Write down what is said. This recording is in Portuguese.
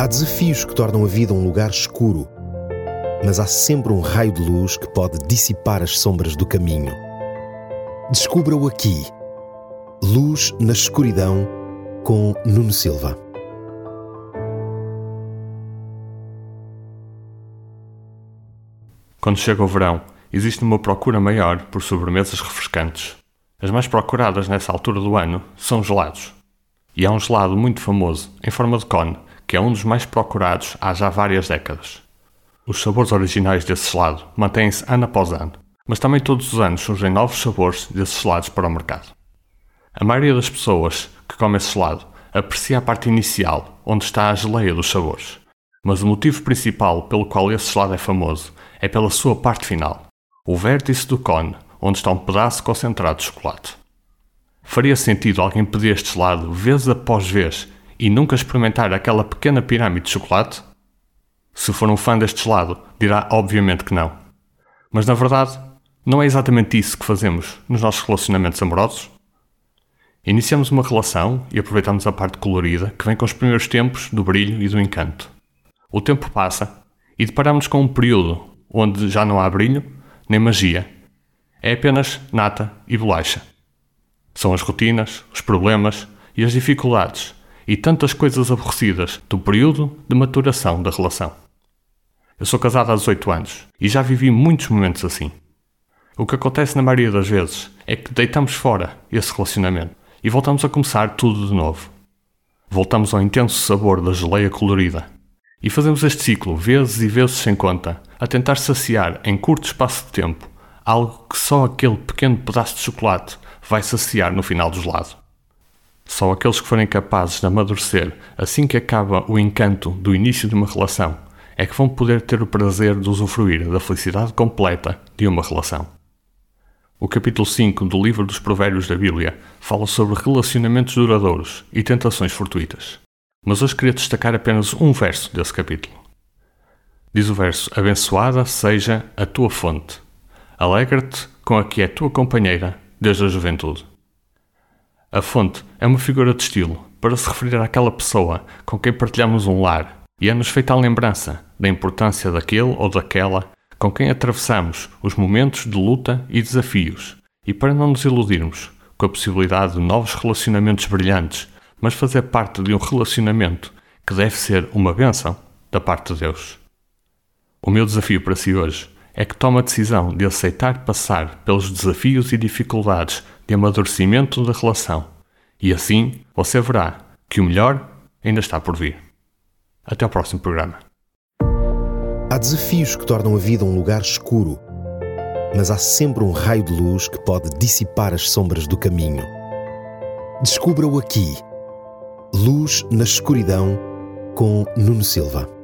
Há desafios que tornam a vida um lugar escuro, mas há sempre um raio de luz que pode dissipar as sombras do caminho. Descubra-o aqui. Luz na escuridão com Nuno Silva. Quando chega o verão, existe uma procura maior por sobremesas refrescantes. As mais procuradas nessa altura do ano são gelados. E há um gelado muito famoso, em forma de cone, que é um dos mais procurados há já várias décadas. Os sabores originais desse gelado mantêm-se ano após ano, mas também todos os anos surgem novos sabores desses gelados para o mercado. A maioria das pessoas que come esse gelado aprecia a parte inicial, onde está a geleia dos sabores. Mas o motivo principal pelo qual esse gelado é famoso é pela sua parte final, o vértice do cone, onde está um pedaço concentrado de chocolate. Faria sentido alguém pedir este gelado vez após vez e nunca experimentar aquela pequena pirâmide de chocolate? Se for um fã deste gelado, dirá obviamente que não. Mas na verdade, não é exatamente isso que fazemos nos nossos relacionamentos amorosos? Iniciamos uma relação e aproveitamos a parte colorida que vem com os primeiros tempos do brilho e do encanto. O tempo passa e deparamos com um período onde já não há brilho nem magia. É apenas nata e bolacha. São as rotinas, os problemas e as dificuldades e tantas coisas aborrecidas do período de maturação da relação. Eu sou casado há 18 anos e já vivi muitos momentos assim. O que acontece na maioria das vezes é que deitamos fora esse relacionamento e voltamos a começar tudo de novo. Voltamos ao intenso sabor da geleia colorida e fazemos este ciclo vezes e vezes sem conta, a tentar saciar em curto espaço de tempo algo que só aquele pequeno pedaço de chocolate vai saciar no final do gelado. Só aqueles que forem capazes de amadurecer assim que acaba o encanto do início de uma relação é que vão poder ter o prazer de usufruir da felicidade completa de uma relação. O capítulo 5 do livro dos Provérbios da Bíblia fala sobre relacionamentos duradouros e tentações fortuitas. Mas hoje queria destacar apenas um verso desse capítulo. Diz o verso: Abençoada seja a tua fonte. Alegra-te com a que é tua companheira desde a juventude. A fonte é uma figura de estilo para se referir àquela pessoa com quem partilhamos um lar e é-nos feita a lembrança da importância daquele ou daquela com quem atravessamos os momentos de luta e desafios e para não nos iludirmos com a possibilidade de novos relacionamentos brilhantes, mas fazer parte de um relacionamento que deve ser uma bênção da parte de Deus. O meu desafio para si hoje é que tome a decisão de aceitar passar pelos desafios e dificuldades de amadurecimento da relação, e assim você verá que o melhor ainda está por vir. Até ao próximo programa. Há desafios que tornam a vida um lugar escuro, mas há sempre um raio de luz que pode dissipar as sombras do caminho. Descubra-o aqui. Luz na escuridão com Nuno Silva.